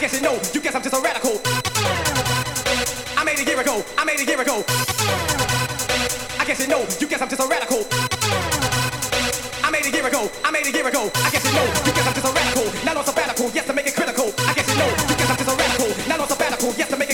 guess you know, you guess I'm just a radical. I made a year ago, I made a year ago. I guess you know, you guess I'm just a radical. I made a year ago, I made a year ago. I guess you know, you guess I'm just a radical. Now on sabbatical, yes to make it critical. I guess you know, you guess I'm just a radical. Now on sabbatical, yes to make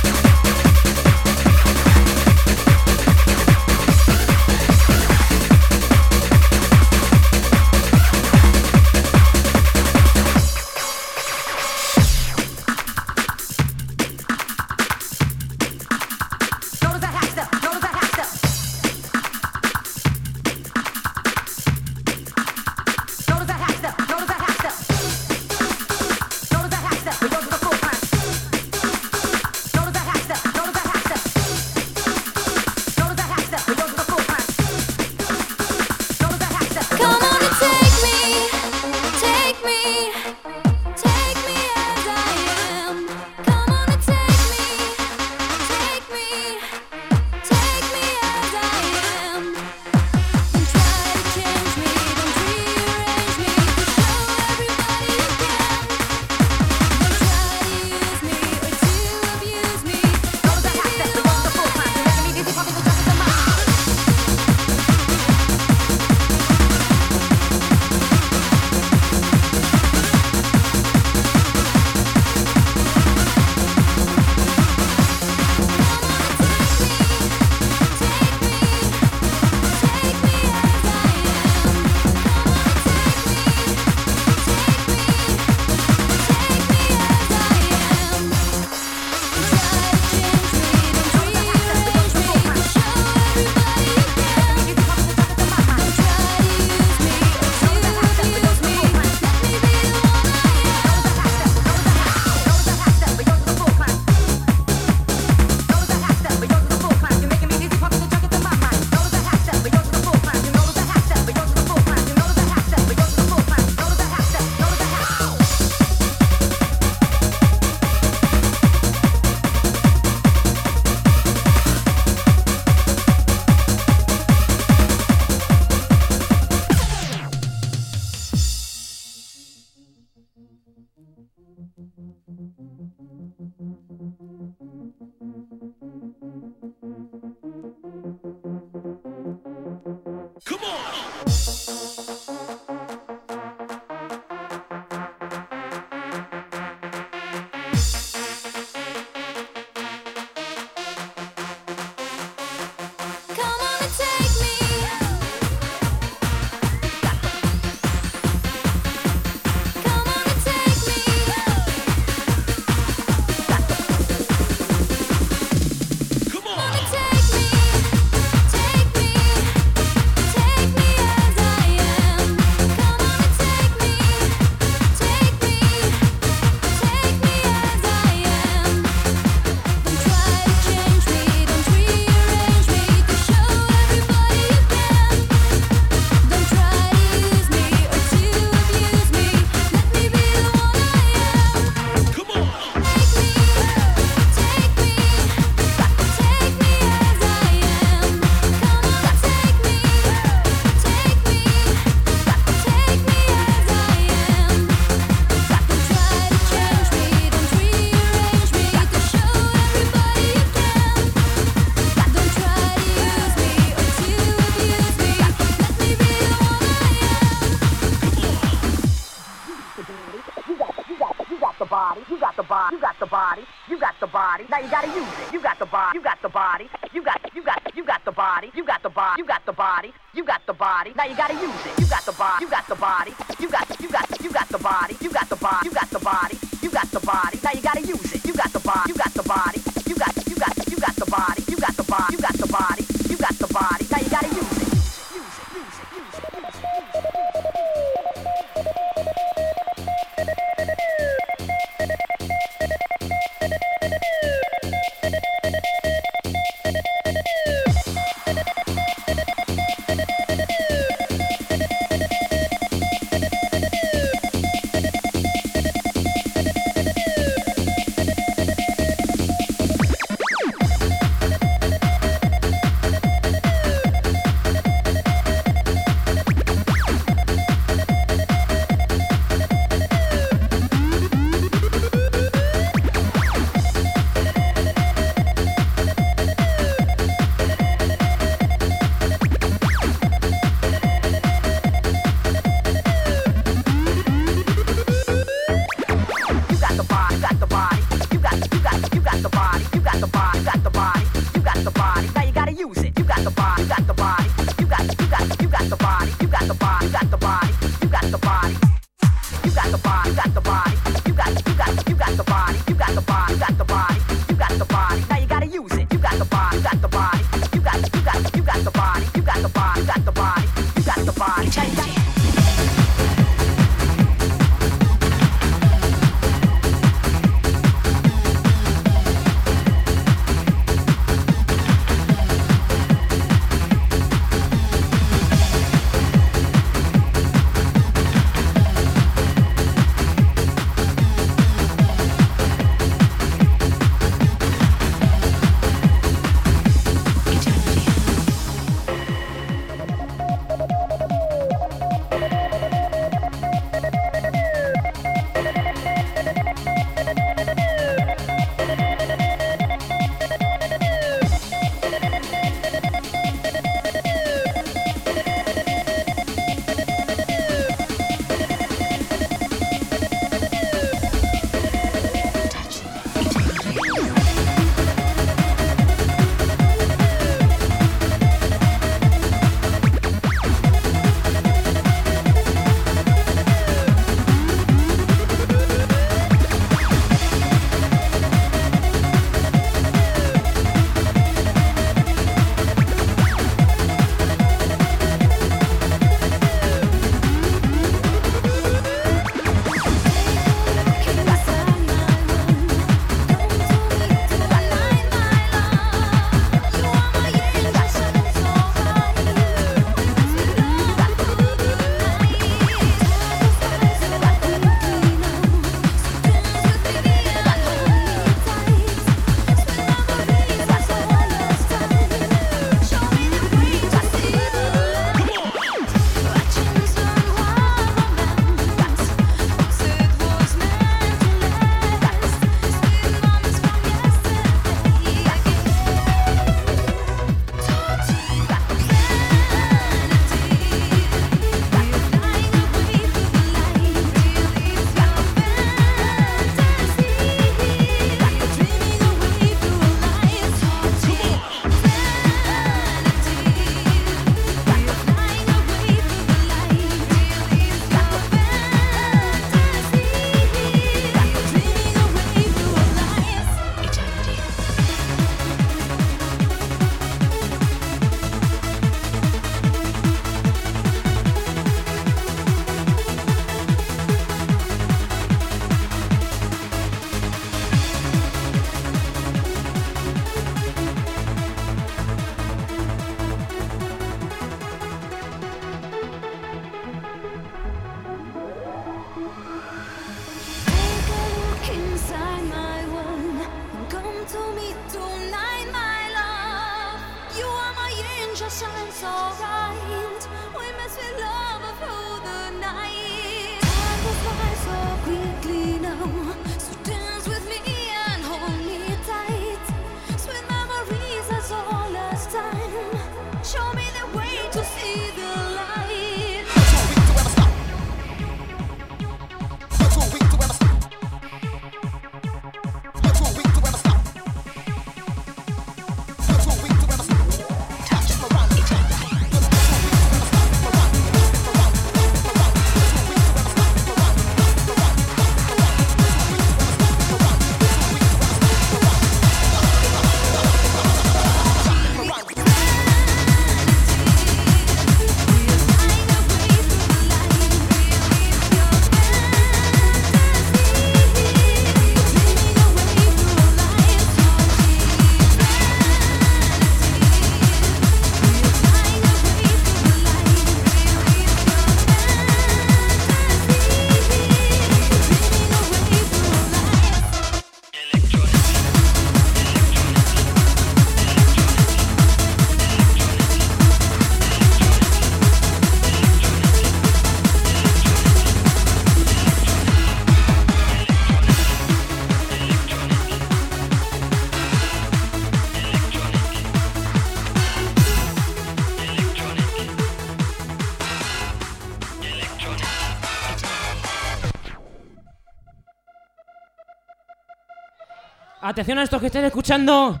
Atención a estos que estén escuchando.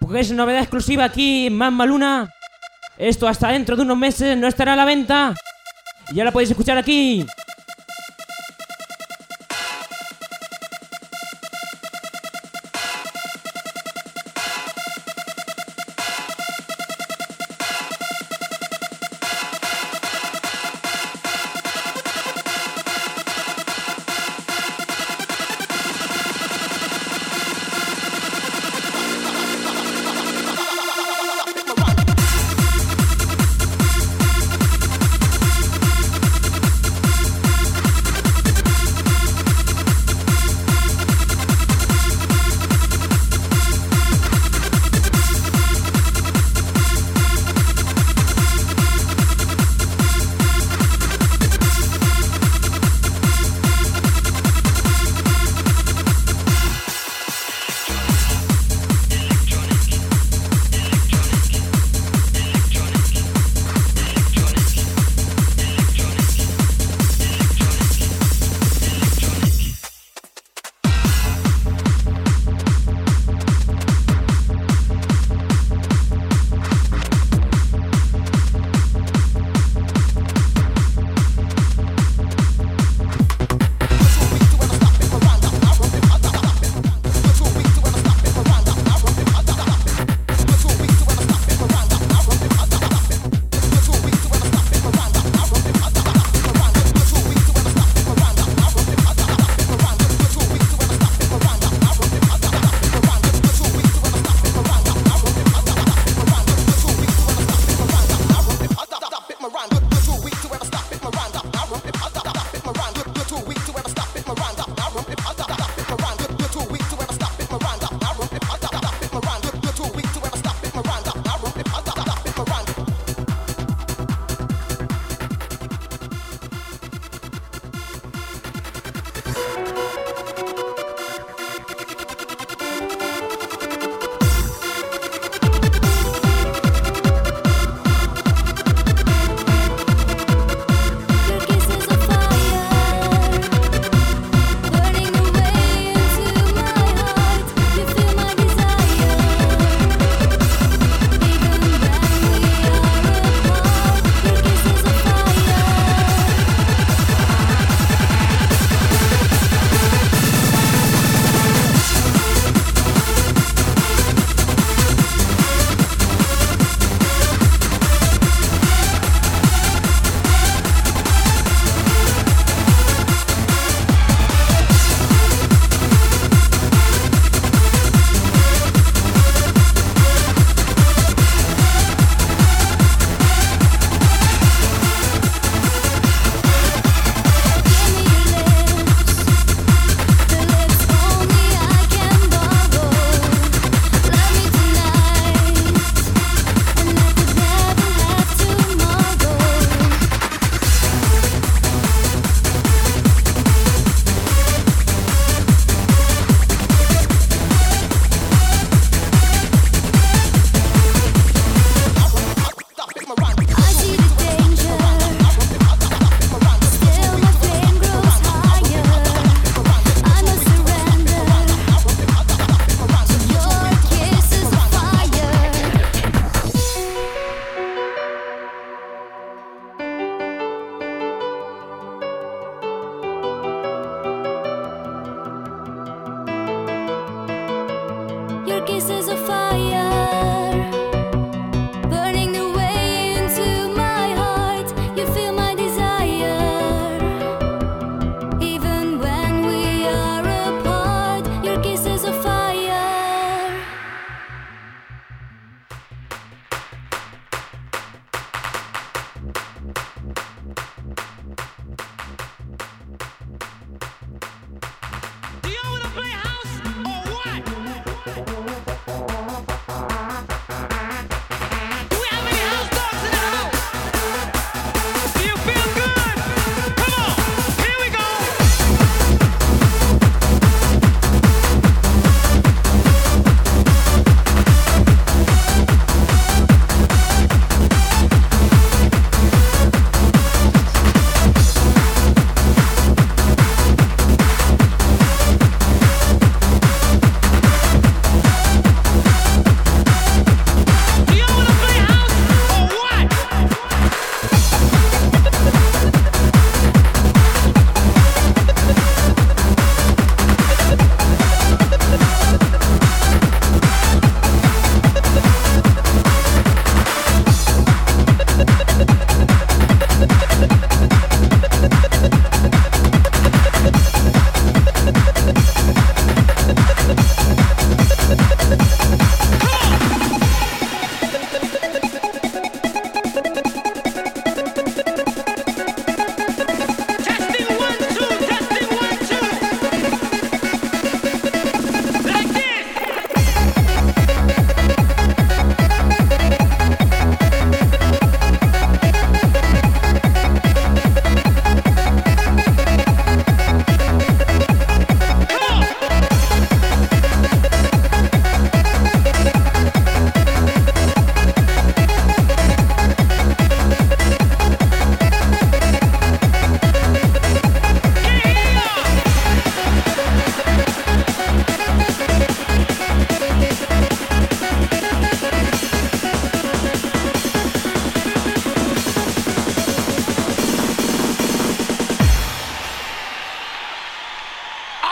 Porque es novedad exclusiva aquí en Mamma Luna. Esto hasta dentro de unos meses no estará a la venta. Y ya la podéis escuchar aquí.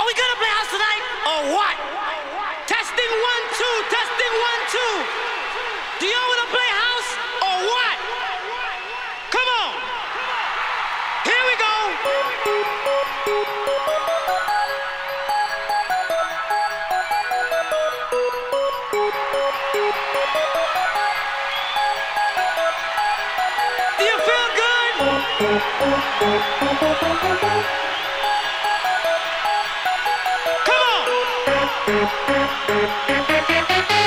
we gonna play house tonight or what? Testing one, two, testing one, two. Do y'all wanna play house or what? Come on. Here we go. Do you feel good? Thank you.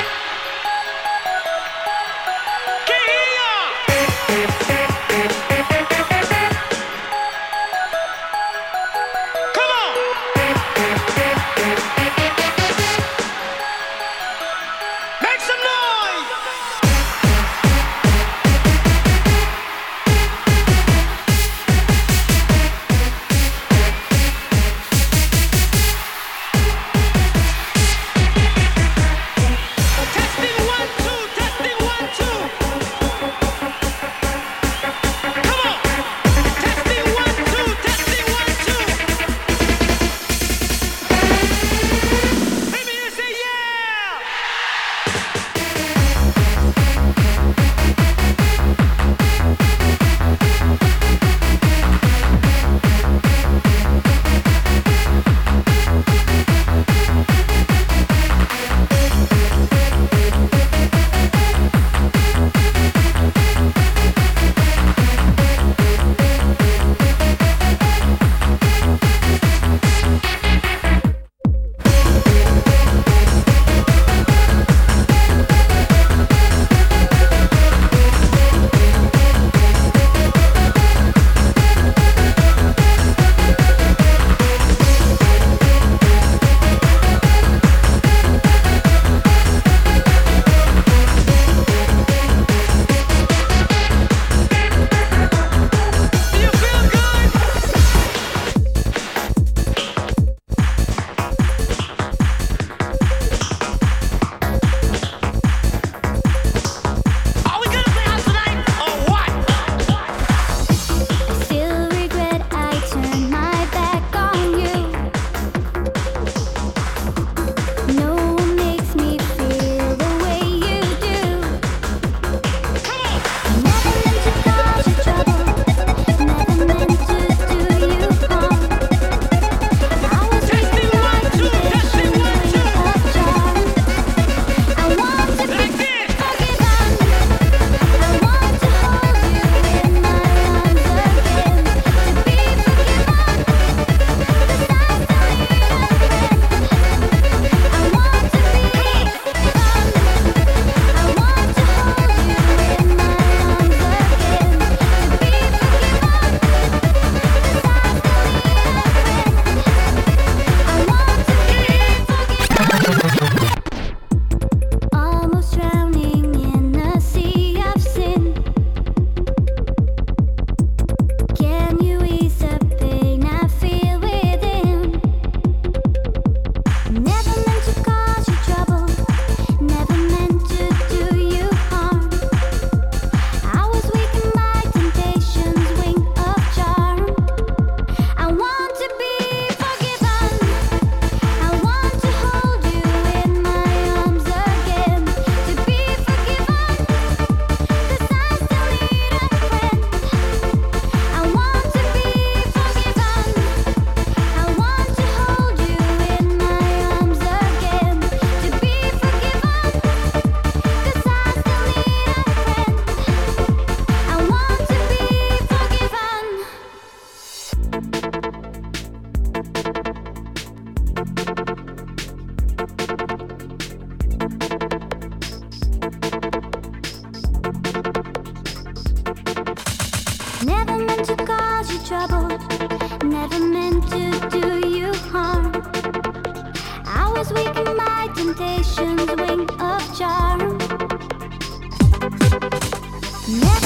Yeah.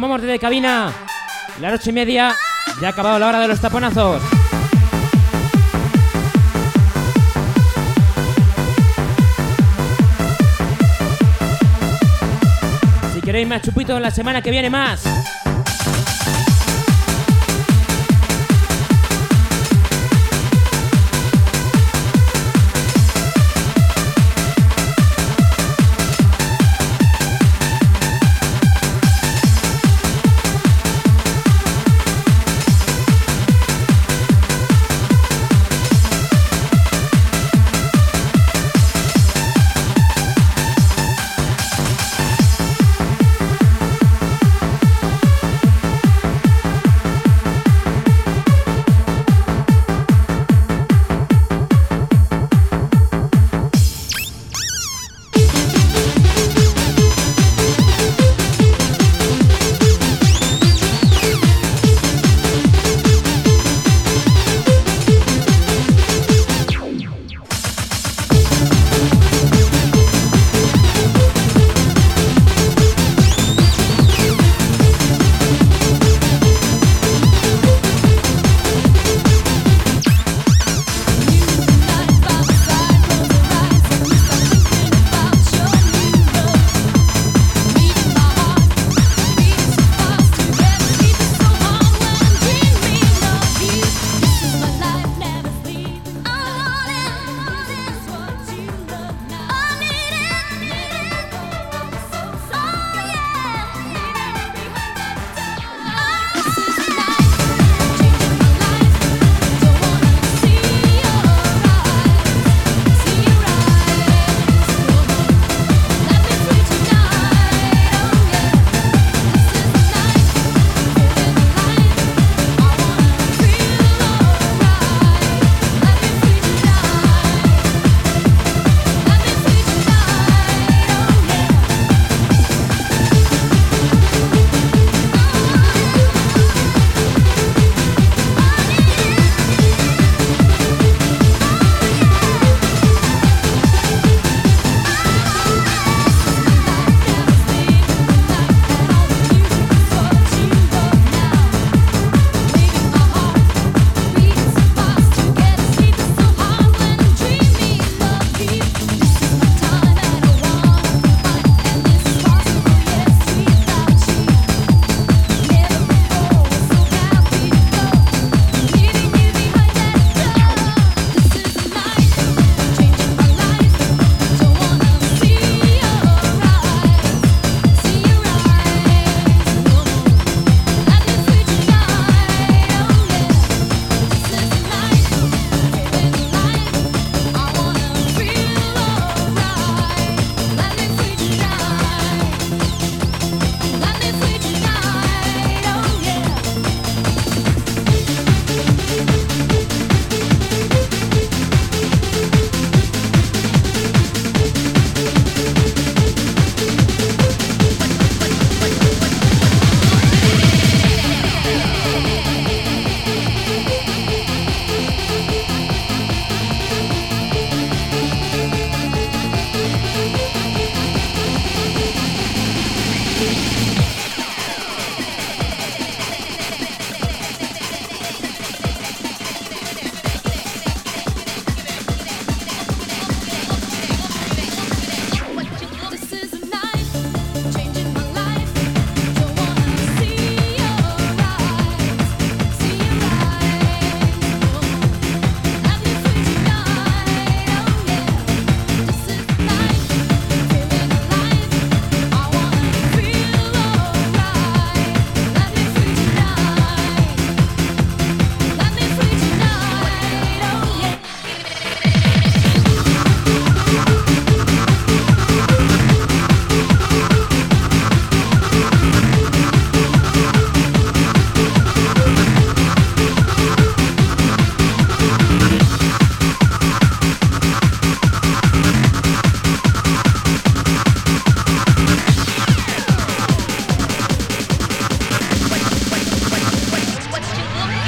Informamos desde cabina. Las ocho y media. Ya ha acabado la hora de los taponazos. Si queréis más chupitos, la semana que viene más.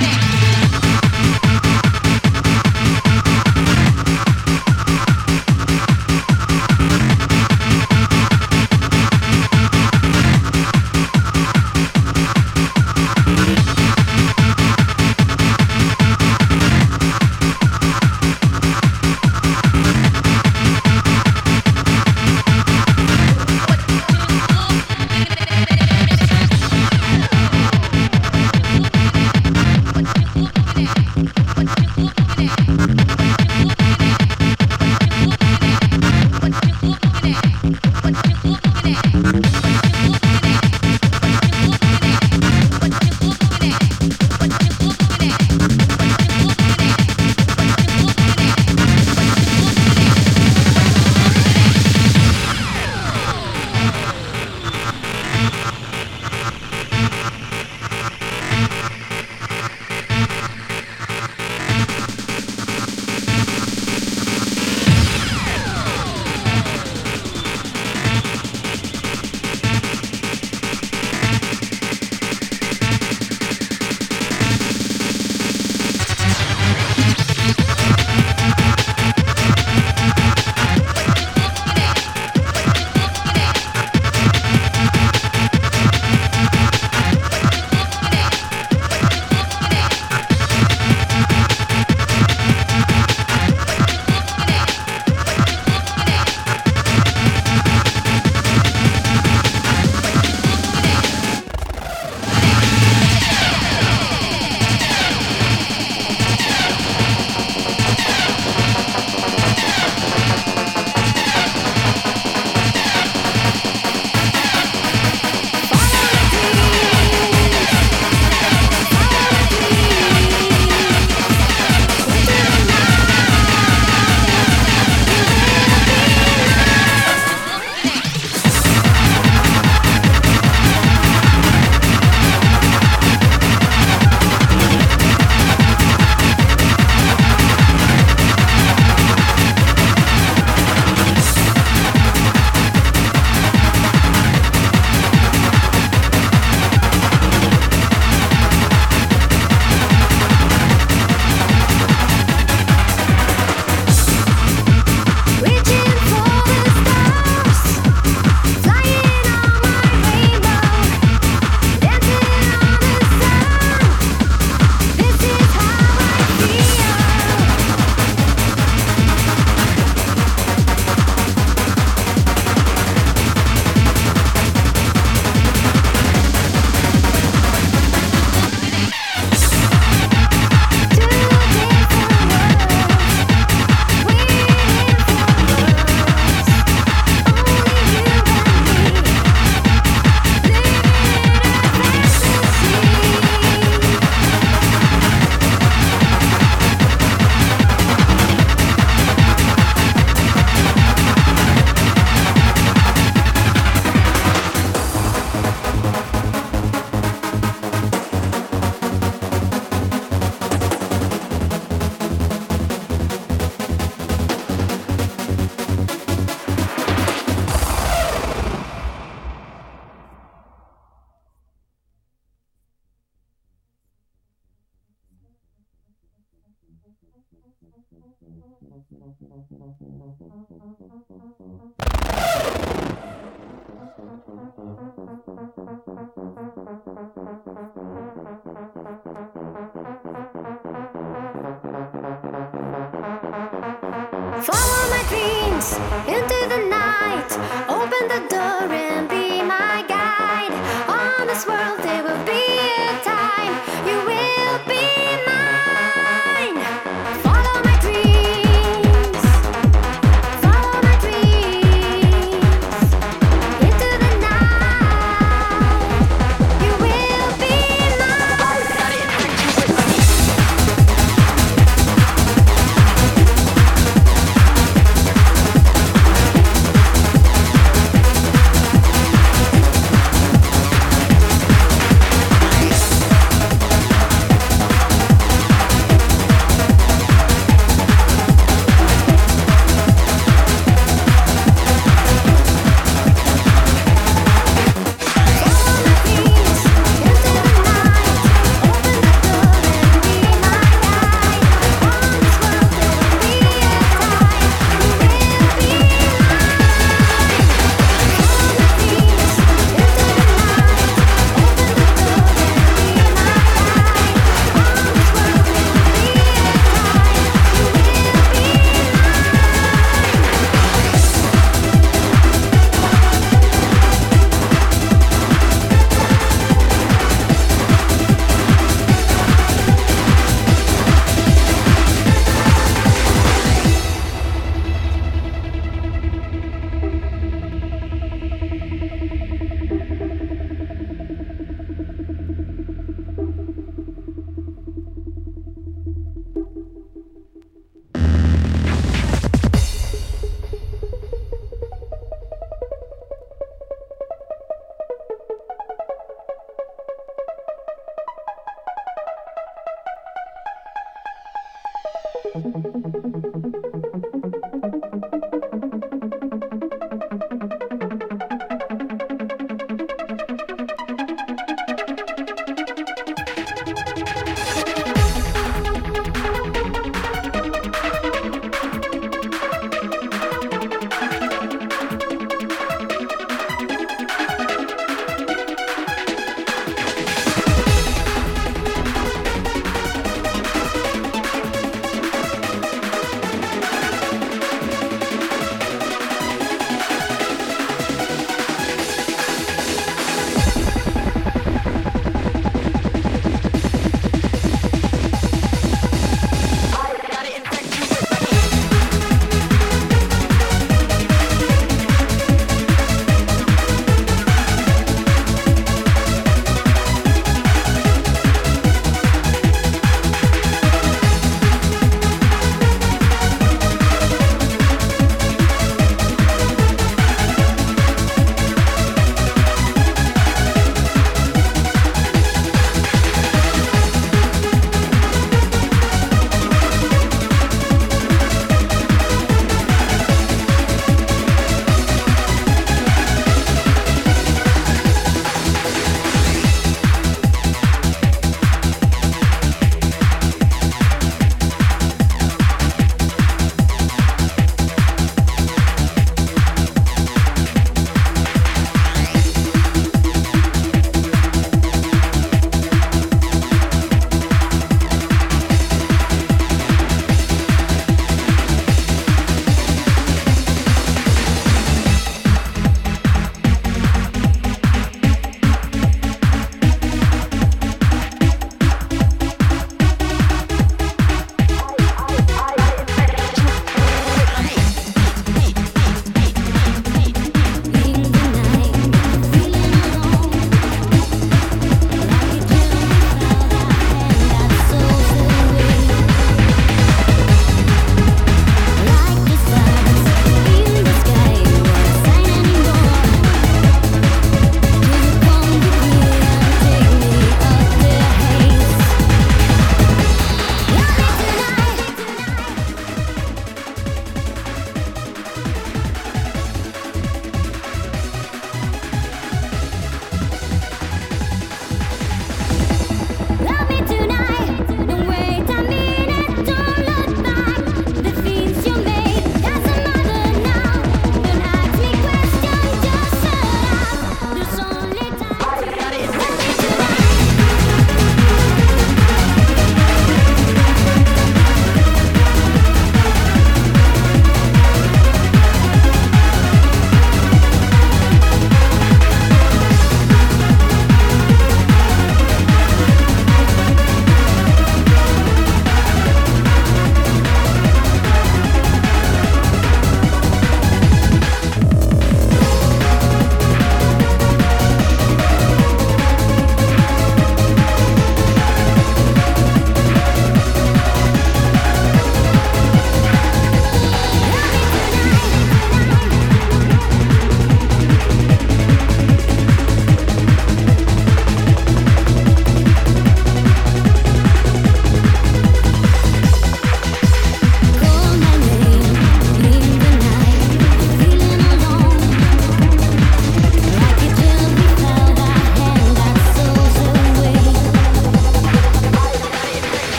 Yeah.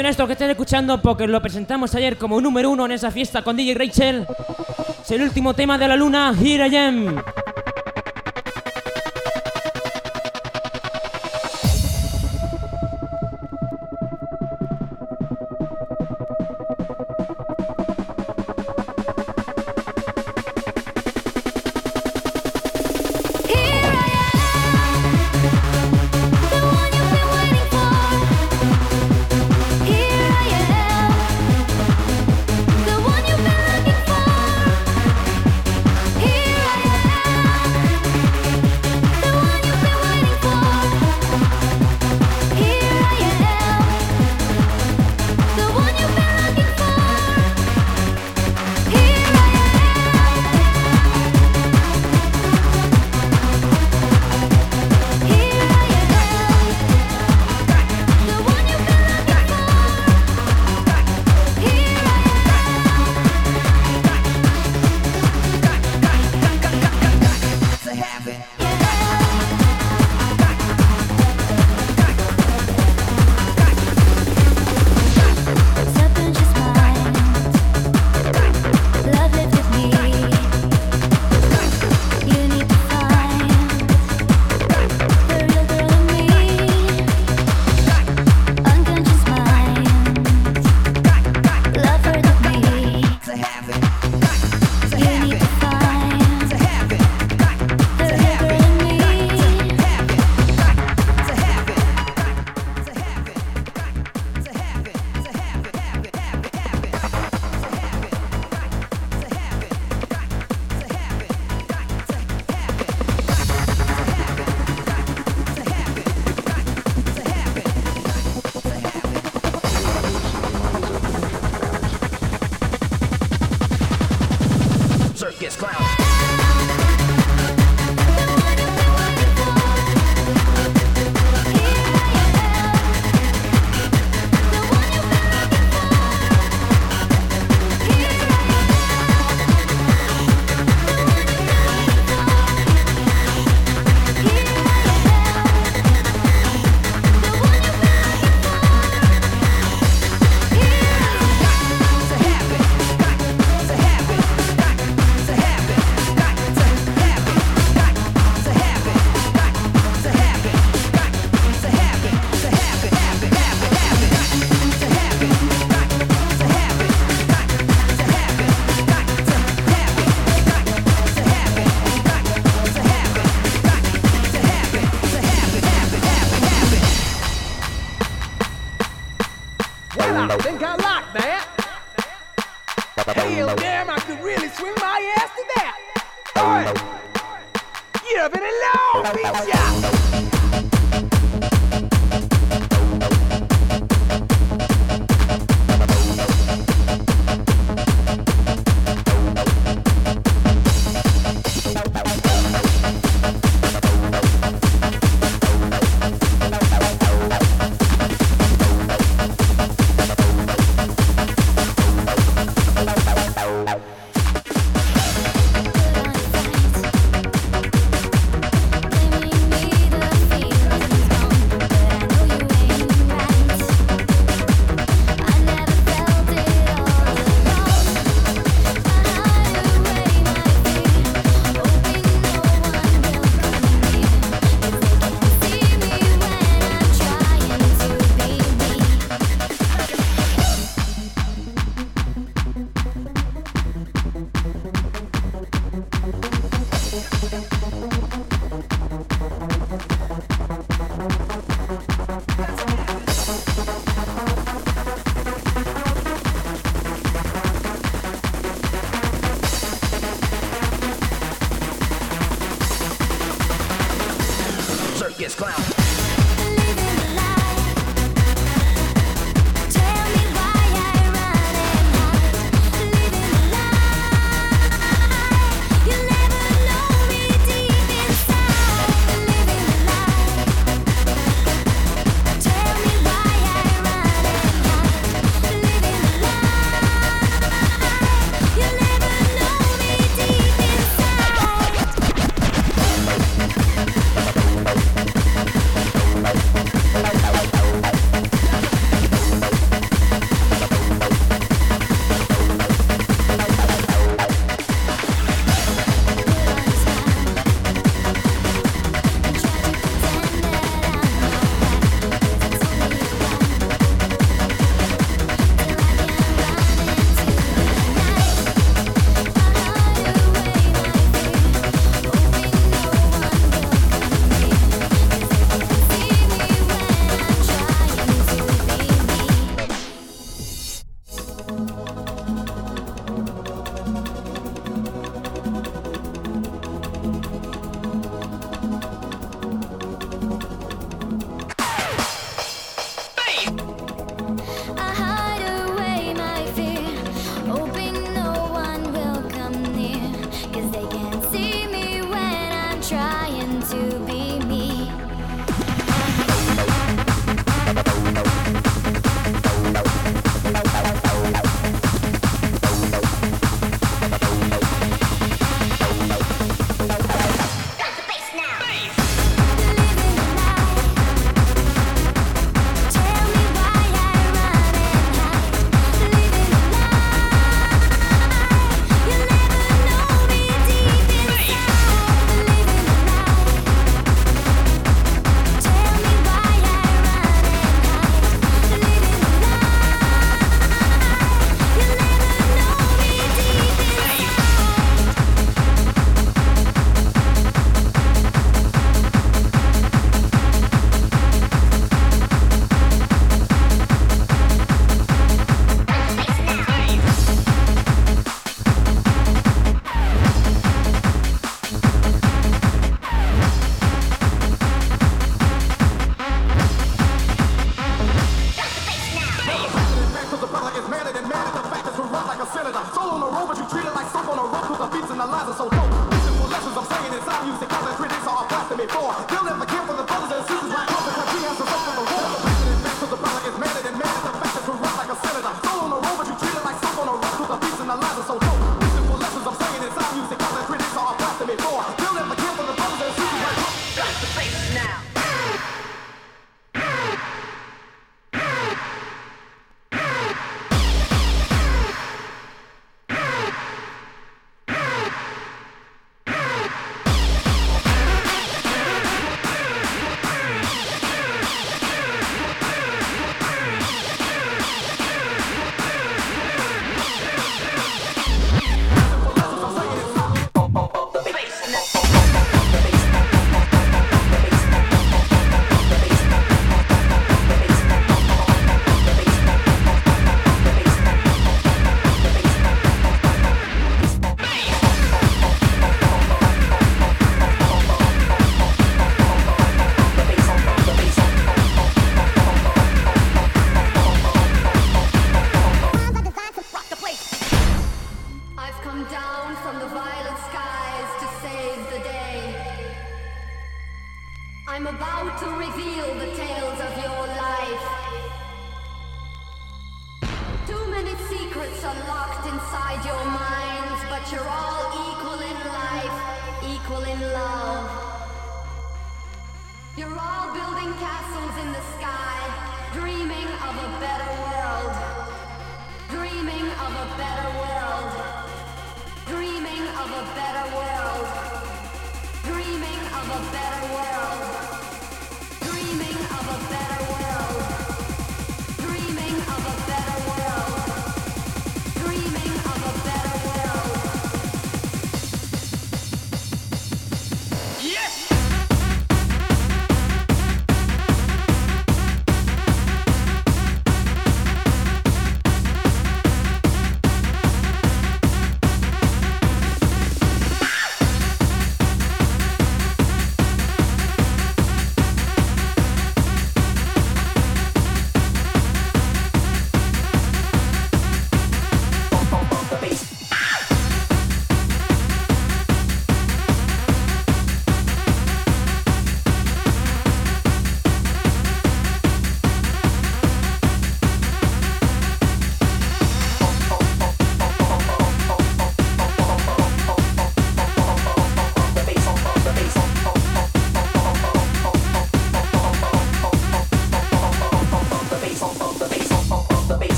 canción esto que estás escuchando porque lo presentamos ayer como número uno en esa fiesta con DJ Rachel. Es el último tema de la luna, Here I Am.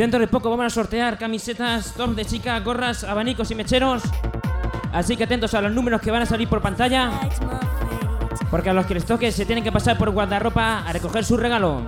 dentro de poco vamos a sortear camisetas, top de chicas, gorras, abanicos y mecheros. Así que atentos a los números que van a salir por pantalla. Porque a los que les toque se tienen que pasar por guardarropa a recoger su regalo.